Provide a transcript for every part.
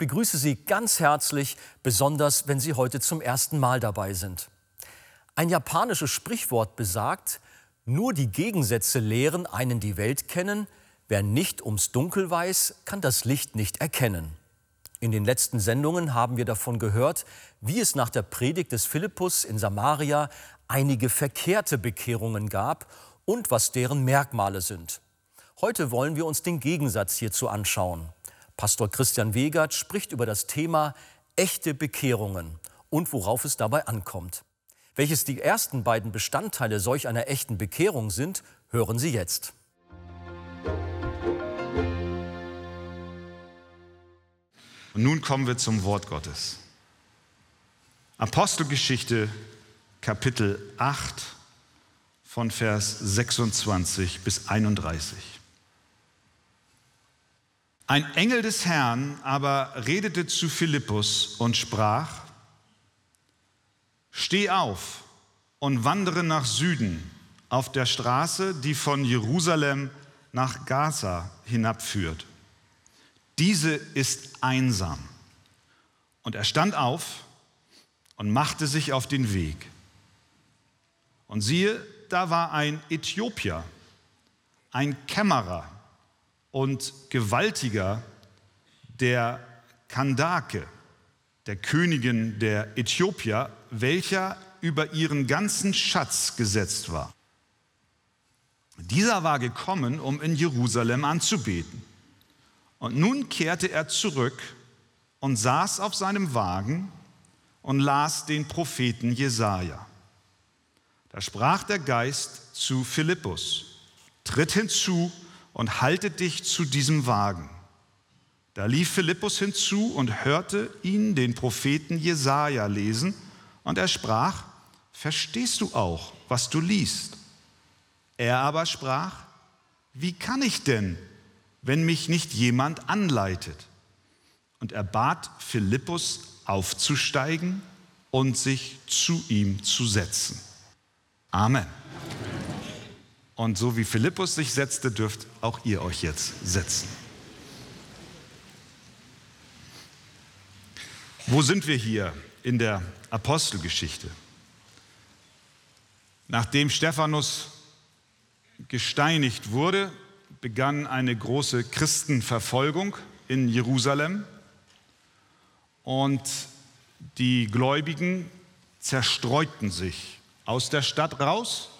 Ich begrüße Sie ganz herzlich, besonders wenn Sie heute zum ersten Mal dabei sind. Ein japanisches Sprichwort besagt, nur die Gegensätze lehren einen die Welt kennen, wer nicht ums Dunkel weiß, kann das Licht nicht erkennen. In den letzten Sendungen haben wir davon gehört, wie es nach der Predigt des Philippus in Samaria einige verkehrte Bekehrungen gab und was deren Merkmale sind. Heute wollen wir uns den Gegensatz hierzu anschauen. Pastor Christian Wegert spricht über das Thema echte Bekehrungen und worauf es dabei ankommt. Welches die ersten beiden Bestandteile solch einer echten Bekehrung sind, hören Sie jetzt. Und nun kommen wir zum Wort Gottes. Apostelgeschichte Kapitel 8 von Vers 26 bis 31. Ein Engel des Herrn aber redete zu Philippus und sprach, Steh auf und wandere nach Süden auf der Straße, die von Jerusalem nach Gaza hinabführt. Diese ist einsam. Und er stand auf und machte sich auf den Weg. Und siehe, da war ein Äthiopier, ein Kämmerer, und gewaltiger der Kandake, der Königin der Äthiopier, welcher über ihren ganzen Schatz gesetzt war. Dieser war gekommen, um in Jerusalem anzubeten. Und nun kehrte er zurück und saß auf seinem Wagen und las den Propheten Jesaja. Da sprach der Geist zu Philippus: Tritt hinzu und halte dich zu diesem Wagen. Da lief Philippus hinzu und hörte ihn, den Propheten Jesaja, lesen, und er sprach: Verstehst du auch, was du liest? Er aber sprach: Wie kann ich denn, wenn mich nicht jemand anleitet? Und er bat Philippus aufzusteigen und sich zu ihm zu setzen. Amen. Und so wie Philippus sich setzte, dürft auch ihr euch jetzt setzen. Wo sind wir hier in der Apostelgeschichte? Nachdem Stephanus gesteinigt wurde, begann eine große Christenverfolgung in Jerusalem und die Gläubigen zerstreuten sich aus der Stadt raus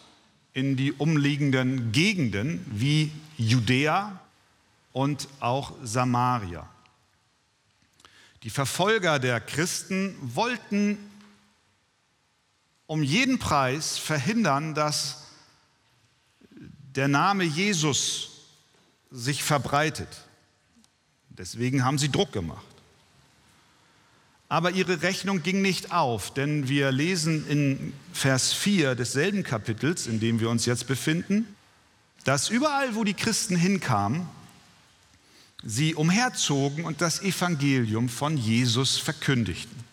in die umliegenden Gegenden wie Judäa und auch Samaria. Die Verfolger der Christen wollten um jeden Preis verhindern, dass der Name Jesus sich verbreitet. Deswegen haben sie Druck gemacht. Aber ihre Rechnung ging nicht auf, denn wir lesen in Vers 4 desselben Kapitels, in dem wir uns jetzt befinden, dass überall, wo die Christen hinkamen, sie umherzogen und das Evangelium von Jesus verkündigten.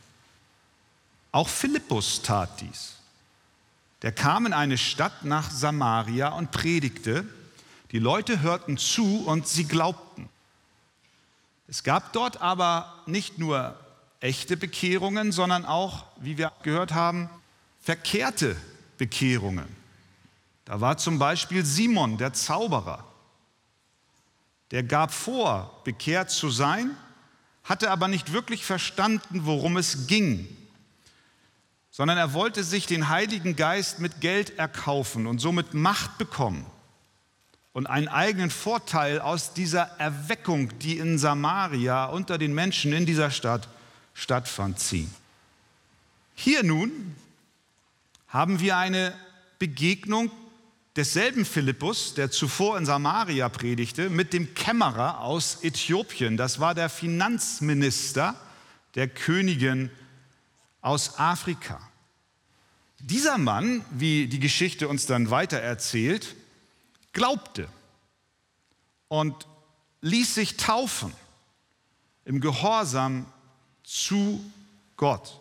Auch Philippus tat dies. Der kam in eine Stadt nach Samaria und predigte. Die Leute hörten zu und sie glaubten. Es gab dort aber nicht nur echte Bekehrungen, sondern auch, wie wir gehört haben, verkehrte Bekehrungen. Da war zum Beispiel Simon, der Zauberer. Der gab vor, bekehrt zu sein, hatte aber nicht wirklich verstanden, worum es ging, sondern er wollte sich den Heiligen Geist mit Geld erkaufen und somit Macht bekommen und einen eigenen Vorteil aus dieser Erweckung, die in Samaria unter den Menschen in dieser Stadt stattfand, ziehen. Hier nun haben wir eine Begegnung desselben Philippus, der zuvor in Samaria predigte, mit dem Kämmerer aus Äthiopien. Das war der Finanzminister der Königin aus Afrika. Dieser Mann, wie die Geschichte uns dann weiter erzählt, glaubte und ließ sich taufen im Gehorsam zu Gott.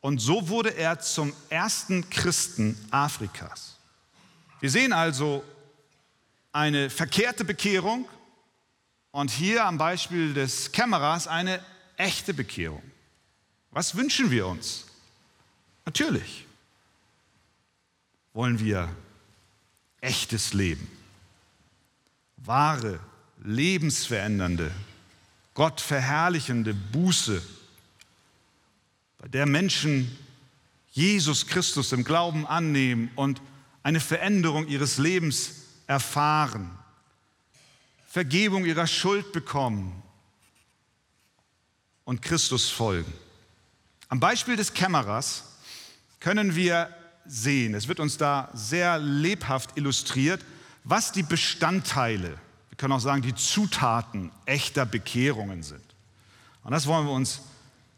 Und so wurde er zum ersten Christen Afrikas. Wir sehen also eine verkehrte Bekehrung und hier am Beispiel des Kämmerers eine echte Bekehrung. Was wünschen wir uns? Natürlich wollen wir echtes Leben, wahre, lebensverändernde, Gott verherrlichende Buße, bei der Menschen Jesus Christus im Glauben annehmen und eine Veränderung ihres Lebens erfahren, Vergebung ihrer Schuld bekommen und Christus folgen. Am Beispiel des Kämmerers können wir sehen, es wird uns da sehr lebhaft illustriert, was die Bestandteile, wir können auch sagen, die Zutaten echter Bekehrungen sind. Und das wollen wir uns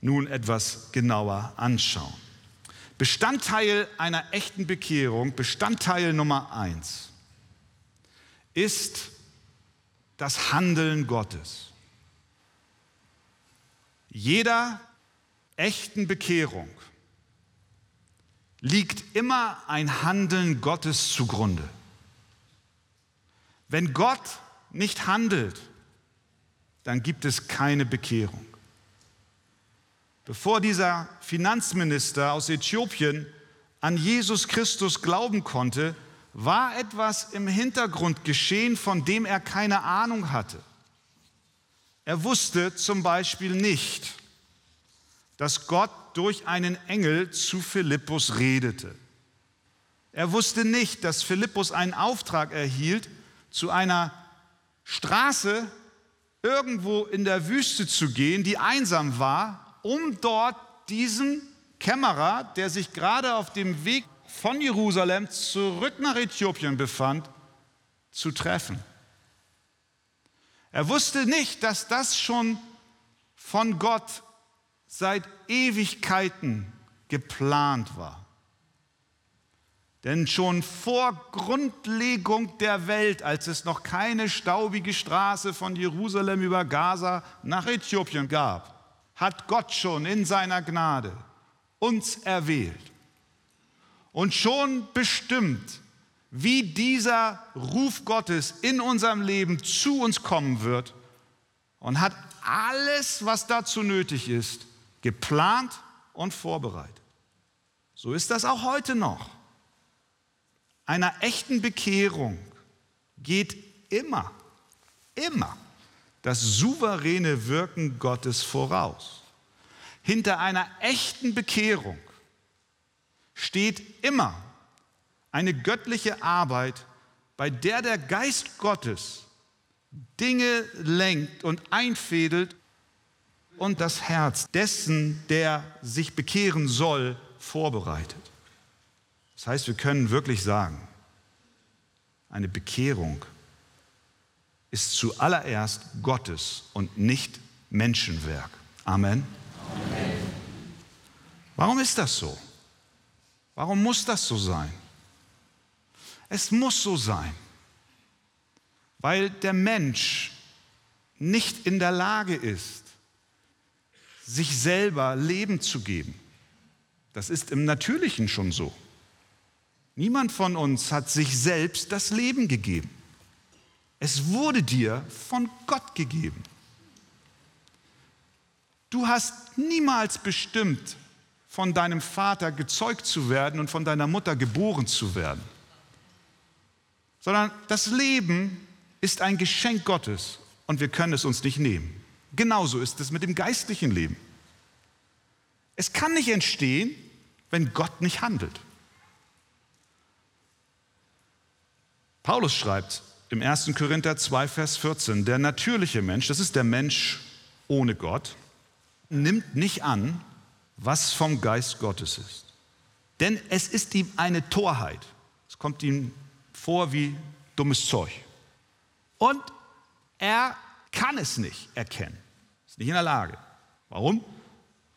nun etwas genauer anschauen. Bestandteil einer echten Bekehrung, Bestandteil Nummer eins, ist das Handeln Gottes. Jeder echten Bekehrung liegt immer ein Handeln Gottes zugrunde. Wenn Gott nicht handelt, dann gibt es keine Bekehrung. Bevor dieser Finanzminister aus Äthiopien an Jesus Christus glauben konnte, war etwas im Hintergrund geschehen, von dem er keine Ahnung hatte. Er wusste zum Beispiel nicht, dass Gott durch einen Engel zu Philippus redete. Er wusste nicht, dass Philippus einen Auftrag erhielt, zu einer Straße irgendwo in der Wüste zu gehen, die einsam war, um dort diesen Kämmerer, der sich gerade auf dem Weg von Jerusalem zurück nach Äthiopien befand, zu treffen. Er wusste nicht, dass das schon von Gott seit Ewigkeiten geplant war. Denn schon vor Grundlegung der Welt, als es noch keine staubige Straße von Jerusalem über Gaza nach Äthiopien gab, hat Gott schon in seiner Gnade uns erwählt und schon bestimmt, wie dieser Ruf Gottes in unserem Leben zu uns kommen wird und hat alles, was dazu nötig ist, geplant und vorbereitet. So ist das auch heute noch. Einer echten Bekehrung geht immer, immer das souveräne Wirken Gottes voraus. Hinter einer echten Bekehrung steht immer eine göttliche Arbeit, bei der der Geist Gottes Dinge lenkt und einfädelt und das Herz dessen, der sich bekehren soll, vorbereitet. Das heißt, wir können wirklich sagen, eine Bekehrung ist zuallererst Gottes und nicht Menschenwerk. Amen. Amen. Warum ist das so? Warum muss das so sein? Es muss so sein, weil der Mensch nicht in der Lage ist, sich selber Leben zu geben. Das ist im Natürlichen schon so. Niemand von uns hat sich selbst das Leben gegeben. Es wurde dir von Gott gegeben. Du hast niemals bestimmt, von deinem Vater gezeugt zu werden und von deiner Mutter geboren zu werden, sondern das Leben ist ein Geschenk Gottes und wir können es uns nicht nehmen. Genauso ist es mit dem geistlichen Leben. Es kann nicht entstehen, wenn Gott nicht handelt. Paulus schreibt im 1. Korinther 2, Vers 14, der natürliche Mensch, das ist der Mensch ohne Gott, nimmt nicht an, was vom Geist Gottes ist. Denn es ist ihm eine Torheit. Es kommt ihm vor wie dummes Zeug. Und er kann es nicht erkennen. Ist nicht in der Lage. Warum?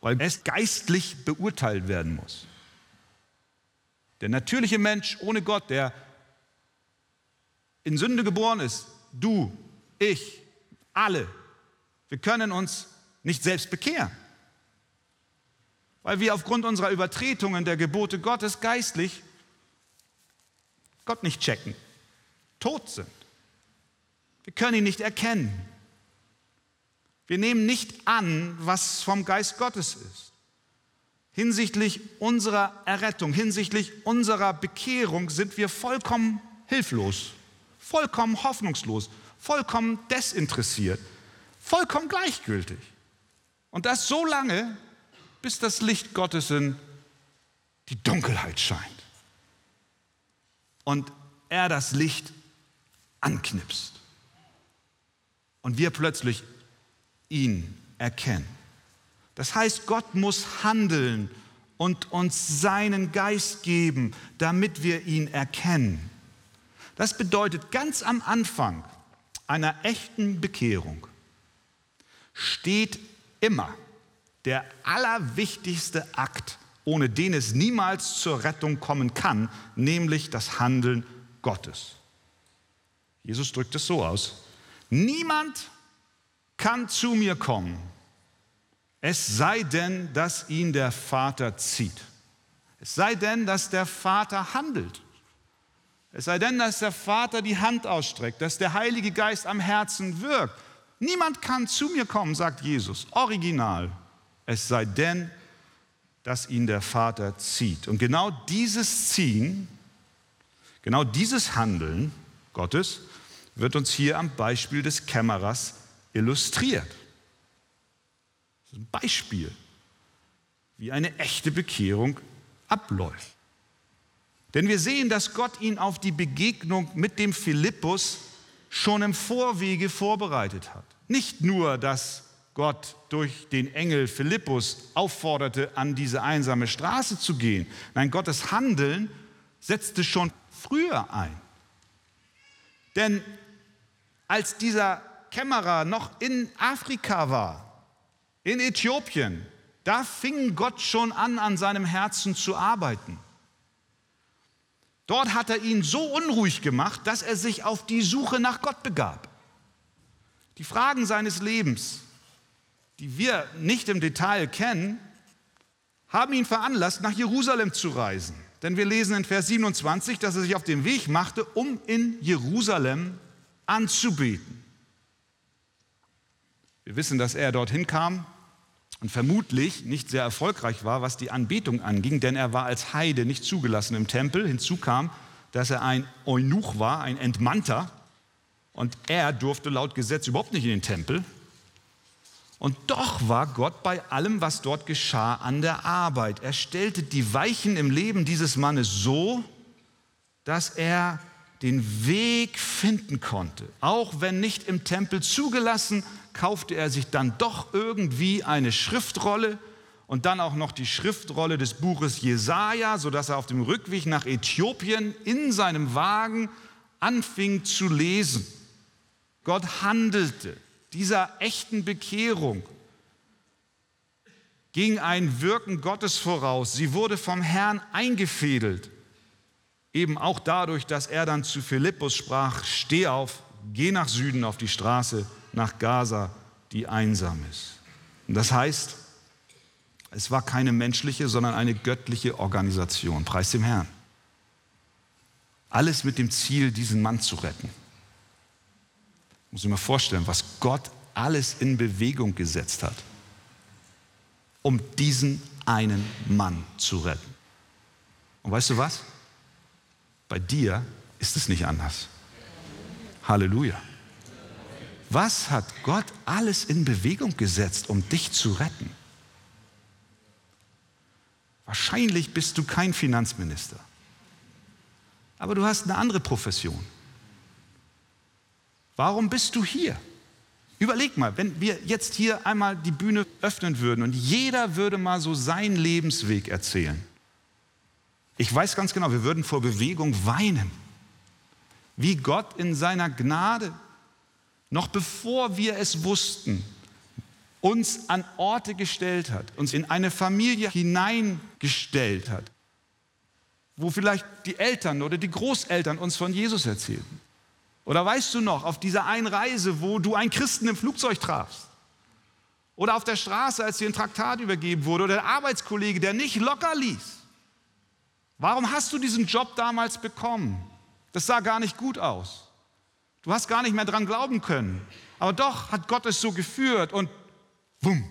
Weil es geistlich beurteilt werden muss. Der natürliche Mensch ohne Gott, der in Sünde geboren ist, du, ich, alle, wir können uns nicht selbst bekehren. Weil wir aufgrund unserer Übertretungen der Gebote Gottes geistlich Gott nicht checken, tot sind. Wir können ihn nicht erkennen. Wir nehmen nicht an, was vom Geist Gottes ist. Hinsichtlich unserer Errettung, hinsichtlich unserer Bekehrung sind wir vollkommen hilflos, vollkommen hoffnungslos, vollkommen desinteressiert, vollkommen gleichgültig. Und das so lange, bis das Licht Gottes in die Dunkelheit scheint. Und er das Licht anknipst. Und wir plötzlich ihn erkennen. Das heißt, Gott muss handeln und uns seinen Geist geben, damit wir ihn erkennen. Das bedeutet, ganz am Anfang einer echten Bekehrung steht immer der allerwichtigste Akt, ohne den es niemals zur Rettung kommen kann, nämlich das Handeln Gottes. Jesus drückt es so aus. Niemand kann zu mir kommen, es sei denn, dass ihn der Vater zieht. Es sei denn, dass der Vater handelt. Es sei denn, dass der Vater die Hand ausstreckt, dass der Heilige Geist am Herzen wirkt. Niemand kann zu mir kommen, sagt Jesus, original. Es sei denn, dass ihn der Vater zieht. Und genau dieses Ziehen, genau dieses Handeln Gottes wird uns hier am Beispiel des Kämmerers illustriert. Das ist ein Beispiel, wie eine echte Bekehrung abläuft. Denn wir sehen, dass Gott ihn auf die Begegnung mit dem Philippus schon im Vorwege vorbereitet hat. Nicht nur, dass Gott durch den Engel Philippus aufforderte, an diese einsame Straße zu gehen. Nein, Gottes Handeln setzte schon früher ein. Denn als dieser Kämmerer noch in Afrika war, in Äthiopien, da fing Gott schon an, an seinem Herzen zu arbeiten. Dort hat er ihn so unruhig gemacht, dass er sich auf die Suche nach Gott begab. Die Fragen seines Lebens, die wir nicht im Detail kennen, haben ihn veranlasst, nach Jerusalem zu reisen. Denn wir lesen in Vers 27, dass er sich auf den Weg machte, um in Jerusalem anzubeten. Wir wissen, dass er dorthin kam und vermutlich nicht sehr erfolgreich war, was die Anbetung anging, denn er war als Heide nicht zugelassen im Tempel. Hinzu kam, dass er ein Eunuch war, ein Entmannter, und er durfte laut Gesetz überhaupt nicht in den Tempel. Und doch war Gott bei allem, was dort geschah, an der Arbeit. Er stellte die Weichen im Leben dieses Mannes so, dass er den Weg finden konnte. Auch wenn nicht im Tempel zugelassen, kaufte er sich dann doch irgendwie eine Schriftrolle und dann auch noch die Schriftrolle des Buches Jesaja, sodass er auf dem Rückweg nach Äthiopien in seinem Wagen anfing zu lesen. Gott handelte dieser echten Bekehrung ging ein Wirken Gottes voraus. Sie wurde vom Herrn eingefädelt. Eben auch dadurch, dass er dann zu Philippus sprach, steh auf, geh nach Süden auf die Straße nach Gaza, die einsam ist. Und das heißt, es war keine menschliche, sondern eine göttliche Organisation. Preis dem Herrn. Alles mit dem Ziel, diesen Mann zu retten. Muss ich mir vorstellen, was Gott alles in Bewegung gesetzt hat, um diesen einen Mann zu retten. Und weißt du was? Bei dir ist es nicht anders. Halleluja. Was hat Gott alles in Bewegung gesetzt, um dich zu retten? Wahrscheinlich bist du kein Finanzminister, aber du hast eine andere Profession. Warum bist du hier? Überleg mal, wenn wir jetzt hier einmal die Bühne öffnen würden und jeder würde mal so seinen Lebensweg erzählen. Ich weiß ganz genau, wir würden vor Bewegung weinen. Wie Gott in seiner Gnade, noch bevor wir es wussten, uns an Orte gestellt hat, uns in eine Familie hineingestellt hat, wo vielleicht die Eltern oder die Großeltern uns von Jesus erzählten. Oder weißt du noch, auf dieser einen Reise, wo du einen Christen im Flugzeug trafst? Oder auf der Straße, als dir ein Traktat übergeben wurde? Oder der Arbeitskollege, der nicht locker ließ? Warum hast du diesen Job damals bekommen? Das sah gar nicht gut aus. Du hast gar nicht mehr dran glauben können. Aber doch hat Gott es so geführt und wumm,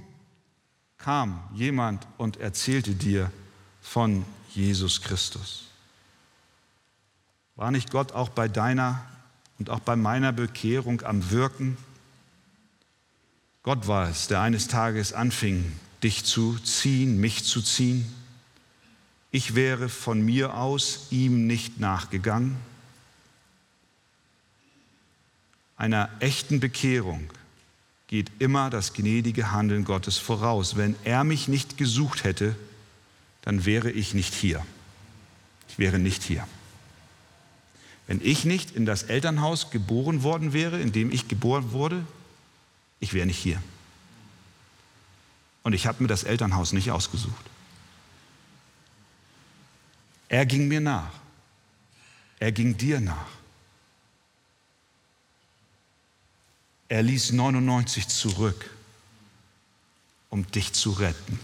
kam jemand und erzählte dir von Jesus Christus. War nicht Gott auch bei deiner und auch bei meiner Bekehrung am Wirken? Gott war es, der eines Tages anfing, dich zu ziehen, mich zu ziehen. Ich wäre von mir aus ihm nicht nachgegangen. Einer echten Bekehrung geht immer das gnädige Handeln Gottes voraus. Wenn er mich nicht gesucht hätte, dann wäre ich nicht hier. Ich wäre nicht hier. Wenn ich nicht in das Elternhaus geboren worden wäre, in dem ich geboren wurde, ich wäre nicht hier. Und ich habe mir das Elternhaus nicht ausgesucht. Er ging mir nach. Er ging dir nach. Er ließ 99 zurück, um dich zu retten.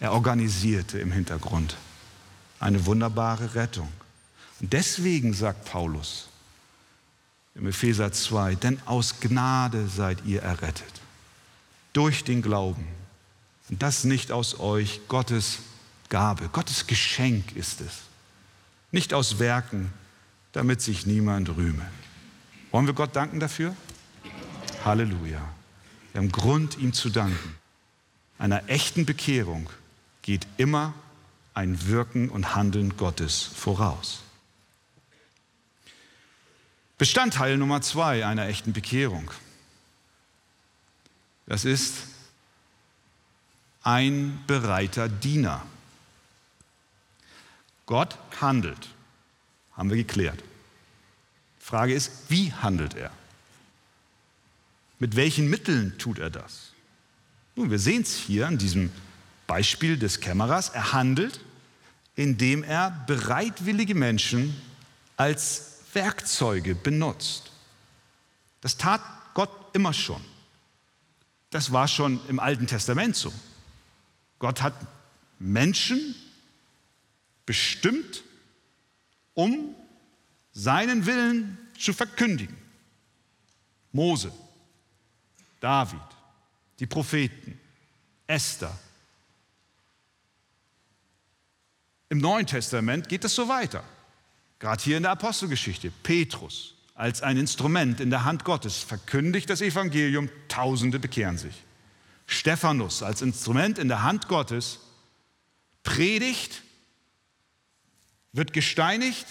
Er organisierte im Hintergrund eine wunderbare Rettung. Und deswegen sagt Paulus im Epheser 2, denn aus Gnade seid ihr errettet, durch den Glauben. Und das nicht aus euch, Gottes Gabe, Gottes Geschenk ist es. Nicht aus Werken, damit sich niemand rühme. Wollen wir Gott danken dafür? Halleluja. Wir haben Grund, ihm zu danken. Einer echten Bekehrung geht immer ein Wirken und Handeln Gottes voraus. Bestandteil Nummer zwei einer echten Bekehrung. Das ist ein bereiter Diener. Gott handelt, haben wir geklärt. Frage ist, wie handelt er? Mit welchen Mitteln tut er das? Nun, wir sehen es hier an diesem Beispiel des Kämmerers. Er handelt, indem er bereitwillige Menschen als Werkzeuge benutzt. Das tat Gott immer schon. Das war schon im Alten Testament so. Gott hat Menschen bestimmt, um seinen Willen zu verkündigen. Mose, David, die Propheten, Esther. Im Neuen Testament geht es so weiter. Gerade hier in der Apostelgeschichte, Petrus als ein Instrument in der Hand Gottes verkündigt das Evangelium, Tausende bekehren sich. Stephanus als Instrument in der Hand Gottes predigt, wird gesteinigt,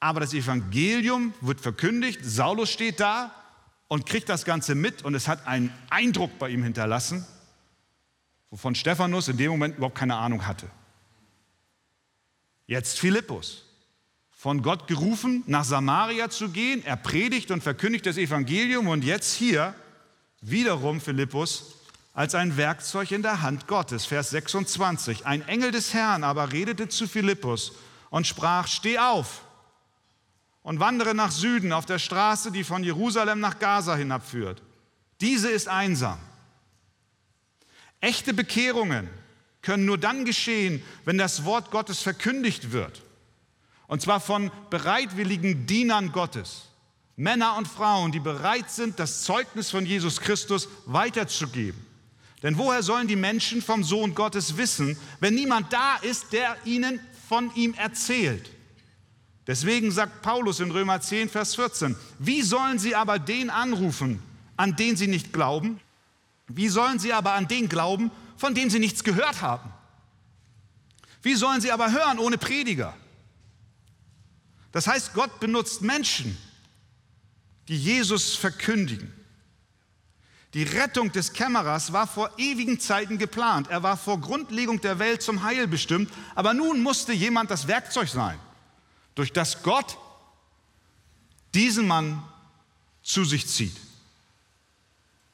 aber das Evangelium wird verkündigt. Saulus steht da und kriegt das Ganze mit und es hat einen Eindruck bei ihm hinterlassen, wovon Stephanus in dem Moment überhaupt keine Ahnung hatte. Jetzt Philippus von Gott gerufen, nach Samaria zu gehen. Er predigt und verkündigt das Evangelium und jetzt hier wiederum Philippus als ein Werkzeug in der Hand Gottes. Vers 26. Ein Engel des Herrn aber redete zu Philippus und sprach, steh auf und wandere nach Süden auf der Straße, die von Jerusalem nach Gaza hinabführt. Diese ist einsam. Echte Bekehrungen können nur dann geschehen, wenn das Wort Gottes verkündigt wird. Und zwar von bereitwilligen Dienern Gottes. Männer und Frauen, die bereit sind, das Zeugnis von Jesus Christus weiterzugeben. Denn woher sollen die Menschen vom Sohn Gottes wissen, wenn niemand da ist, der ihnen von ihm erzählt? Deswegen sagt Paulus in Römer 10, Vers 14, wie sollen sie aber den anrufen, an den sie nicht glauben? Wie sollen sie aber an den glauben, von dem sie nichts gehört haben? Wie sollen sie aber hören ohne Prediger? Das heißt, Gott benutzt Menschen, die Jesus verkündigen. Die Rettung des Kämmerers war vor ewigen Zeiten geplant. Er war vor Grundlegung der Welt zum Heil bestimmt. Aber nun musste jemand das Werkzeug sein, durch das Gott diesen Mann zu sich zieht.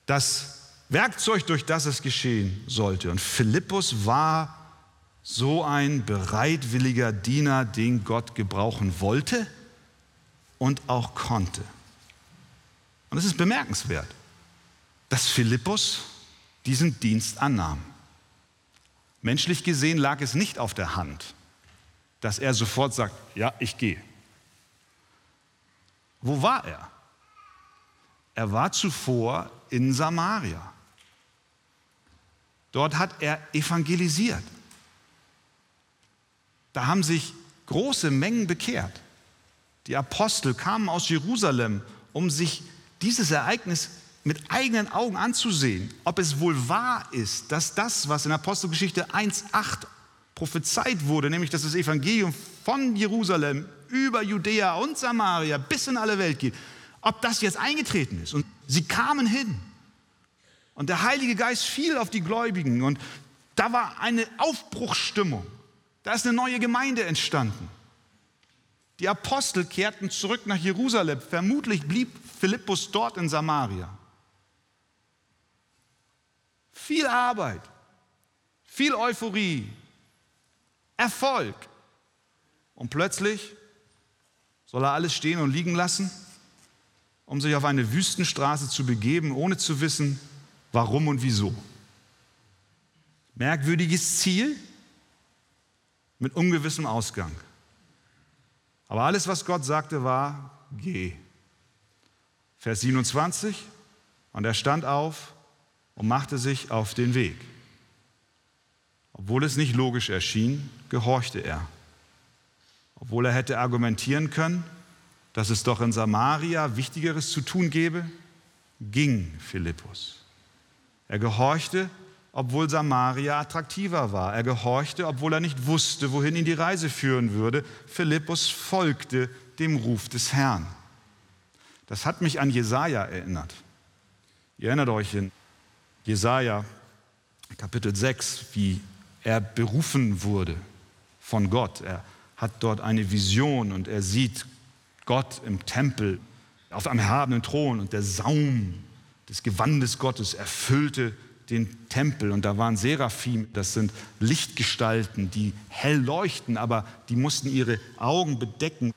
Das Werkzeug, durch das es geschehen sollte. Und Philippus war so ein bereitwilliger Diener, den Gott gebrauchen wollte und auch konnte. Und es ist bemerkenswert, dass Philippus diesen Dienst annahm. Menschlich gesehen lag es nicht auf der Hand, dass er sofort sagt, ja, ich gehe. Wo war er? Er war zuvor in Samaria. Dort hat er evangelisiert. Da haben sich große Mengen bekehrt. Die Apostel kamen aus Jerusalem, um sich dieses Ereignis mit eigenen Augen anzusehen, ob es wohl wahr ist, dass das, was in Apostelgeschichte 1.8 prophezeit wurde, nämlich dass das Evangelium von Jerusalem über Judäa und Samaria bis in alle Welt geht, ob das jetzt eingetreten ist. Und sie kamen hin. Und der Heilige Geist fiel auf die Gläubigen und da war eine Aufbruchsstimmung. Da ist eine neue Gemeinde entstanden. Die Apostel kehrten zurück nach Jerusalem. Vermutlich blieb Philippus dort in Samaria. Viel Arbeit, viel Euphorie, Erfolg. Und plötzlich soll er alles stehen und liegen lassen, um sich auf eine Wüstenstraße zu begeben, ohne zu wissen, warum und wieso. Merkwürdiges Ziel mit ungewissem Ausgang. Aber alles, was Gott sagte, war, geh. Vers 27, und er stand auf und machte sich auf den Weg. Obwohl es nicht logisch erschien, gehorchte er. Obwohl er hätte argumentieren können, dass es doch in Samaria Wichtigeres zu tun gäbe, ging Philippus. Er gehorchte, obwohl Samaria attraktiver war. Er gehorchte, obwohl er nicht wusste, wohin ihn die Reise führen würde. Philippus folgte dem Ruf des Herrn. Das hat mich an Jesaja erinnert. Ihr erinnert euch in Jesaja Kapitel 6, wie er berufen wurde von Gott. Er hat dort eine Vision und er sieht Gott im Tempel auf einem erhabenen Thron und der Saum des Gewandes Gottes erfüllte den Tempel und da waren Seraphim, das sind Lichtgestalten, die hell leuchten, aber die mussten ihre Augen bedecken,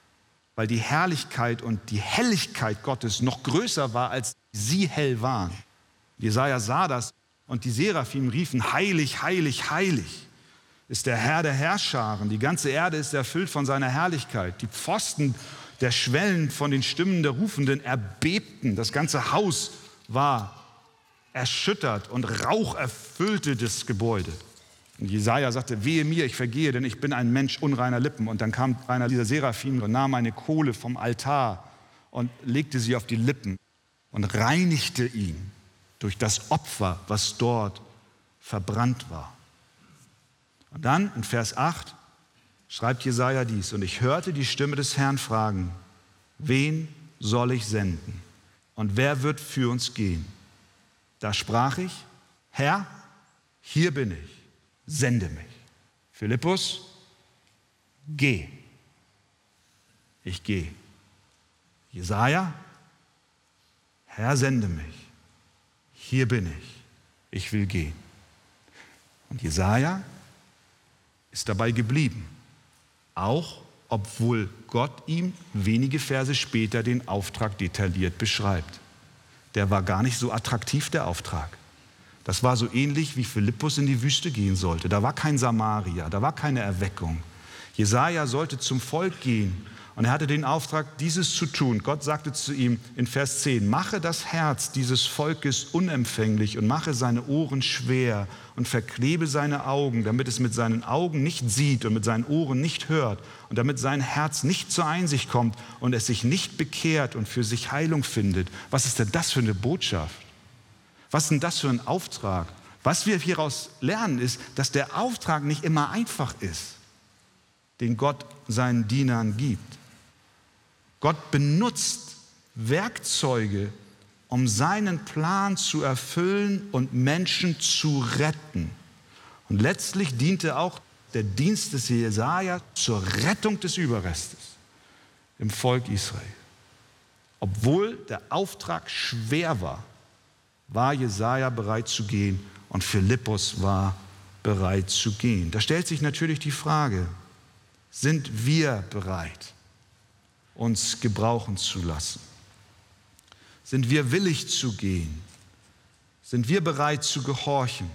weil die Herrlichkeit und die Helligkeit Gottes noch größer war, als sie hell waren. Jesaja sah das und die Seraphim riefen: Heilig, heilig, heilig ist der Herr der Herrscharen. Die ganze Erde ist erfüllt von seiner Herrlichkeit. Die Pfosten der Schwellen von den Stimmen der Rufenden erbebten. Das ganze Haus war erschüttert und Rauch erfüllte das Gebäude. Und Jesaja sagte: Wehe mir, ich vergehe, denn ich bin ein Mensch unreiner Lippen. Und dann kam einer dieser Seraphim und nahm eine Kohle vom Altar und legte sie auf die Lippen und reinigte ihn durch das Opfer, was dort verbrannt war. Und dann in Vers 8 schreibt Jesaja dies: Und ich hörte die Stimme des Herrn fragen: Wen soll ich senden? Und wer wird für uns gehen? Da sprach ich, Herr, hier bin ich, sende mich. Philippus, geh. Ich gehe. Jesaja, Herr, sende mich. Hier bin ich. Ich will gehen. Und Jesaja ist dabei geblieben, auch obwohl Gott ihm wenige Verse später den Auftrag detailliert beschreibt der war gar nicht so attraktiv, der Auftrag. Das war so ähnlich, wie Philippus in die Wüste gehen sollte. Da war kein Samaria, da war keine Erweckung. Jesaja sollte zum Volk gehen und er hatte den Auftrag, dieses zu tun. Gott sagte zu ihm in Vers 10, mache das Herz dieses Volkes unempfänglich und mache seine Ohren schwer und verklebe seine Augen, damit es mit seinen Augen nicht sieht und mit seinen Ohren nicht hört und damit sein Herz nicht zur Einsicht kommt und es sich nicht bekehrt und für sich Heilung findet. Was ist denn das für eine Botschaft? Was ist denn das für ein Auftrag? Was wir hieraus lernen, ist, dass der Auftrag nicht immer einfach ist, den Gott seinen Dienern gibt. Gott benutzt Werkzeuge, um seinen Plan zu erfüllen und Menschen zu retten. Und letztlich diente auch der Dienst des Jesaja zur Rettung des Überrestes im Volk Israel. Obwohl der Auftrag schwer war, war Jesaja bereit zu gehen und Philippus war bereit zu gehen. Da stellt sich natürlich die Frage: Sind wir bereit? Uns gebrauchen zu lassen? Sind wir willig zu gehen? Sind wir bereit zu gehorchen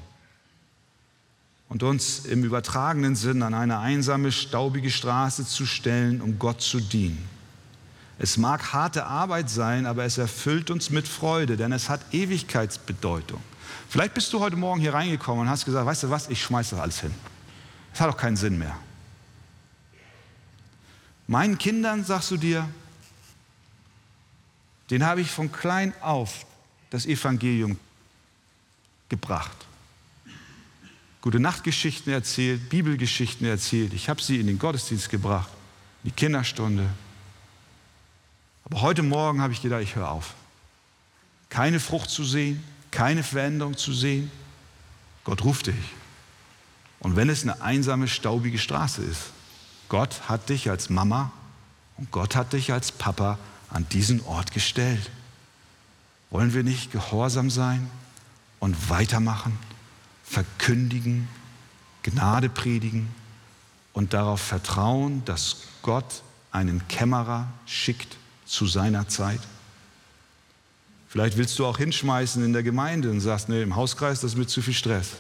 und uns im übertragenen Sinn an eine einsame, staubige Straße zu stellen, um Gott zu dienen? Es mag harte Arbeit sein, aber es erfüllt uns mit Freude, denn es hat Ewigkeitsbedeutung. Vielleicht bist du heute Morgen hier reingekommen und hast gesagt, weißt du was, ich schmeiß das alles hin. Das hat doch keinen Sinn mehr. Meinen Kindern sagst du dir, den habe ich von klein auf das Evangelium gebracht. Gute Nachtgeschichten erzählt, Bibelgeschichten erzählt. Ich habe sie in den Gottesdienst gebracht, in die Kinderstunde. Aber heute Morgen habe ich gedacht, ich höre auf. Keine Frucht zu sehen, keine Veränderung zu sehen. Gott ruft dich. Und wenn es eine einsame, staubige Straße ist, Gott hat dich als Mama und Gott hat dich als Papa an diesen Ort gestellt. Wollen wir nicht gehorsam sein und weitermachen, verkündigen, Gnade predigen und darauf vertrauen, dass Gott einen Kämmerer schickt zu seiner Zeit? Vielleicht willst du auch hinschmeißen in der Gemeinde und sagst, nee, im Hauskreis, das ist mir zu viel Stress.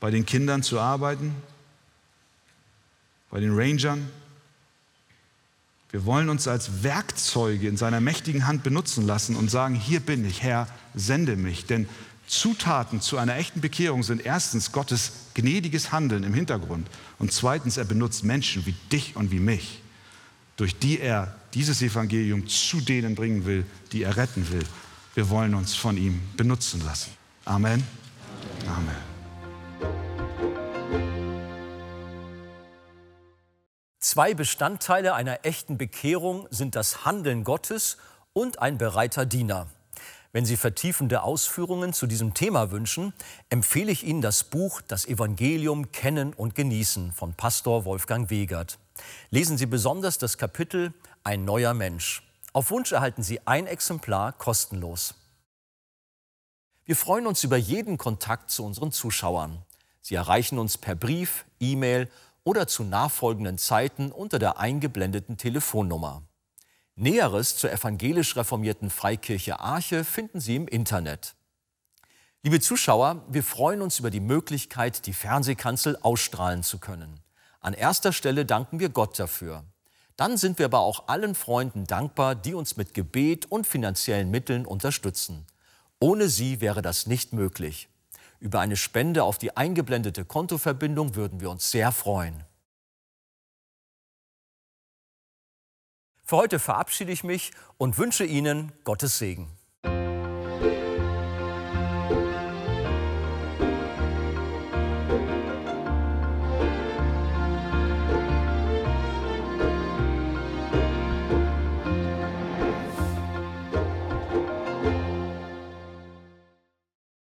Bei den Kindern zu arbeiten, bei den Rangern, wir wollen uns als Werkzeuge in seiner mächtigen Hand benutzen lassen und sagen, hier bin ich, Herr, sende mich. Denn Zutaten zu einer echten Bekehrung sind erstens Gottes gnädiges Handeln im Hintergrund und zweitens, er benutzt Menschen wie dich und wie mich, durch die er dieses Evangelium zu denen bringen will, die er retten will. Wir wollen uns von ihm benutzen lassen. Amen. Amen. Zwei Bestandteile einer echten Bekehrung sind das Handeln Gottes und ein bereiter Diener. Wenn Sie vertiefende Ausführungen zu diesem Thema wünschen, empfehle ich Ihnen das Buch Das Evangelium Kennen und Genießen von Pastor Wolfgang Wegert. Lesen Sie besonders das Kapitel Ein neuer Mensch. Auf Wunsch erhalten Sie ein Exemplar kostenlos. Wir freuen uns über jeden Kontakt zu unseren Zuschauern. Sie erreichen uns per Brief, E-Mail oder zu nachfolgenden Zeiten unter der eingeblendeten Telefonnummer. Näheres zur evangelisch reformierten Freikirche Arche finden Sie im Internet. Liebe Zuschauer, wir freuen uns über die Möglichkeit, die Fernsehkanzel ausstrahlen zu können. An erster Stelle danken wir Gott dafür. Dann sind wir aber auch allen Freunden dankbar, die uns mit Gebet und finanziellen Mitteln unterstützen. Ohne sie wäre das nicht möglich. Über eine Spende auf die eingeblendete Kontoverbindung würden wir uns sehr freuen. Für heute verabschiede ich mich und wünsche Ihnen Gottes Segen.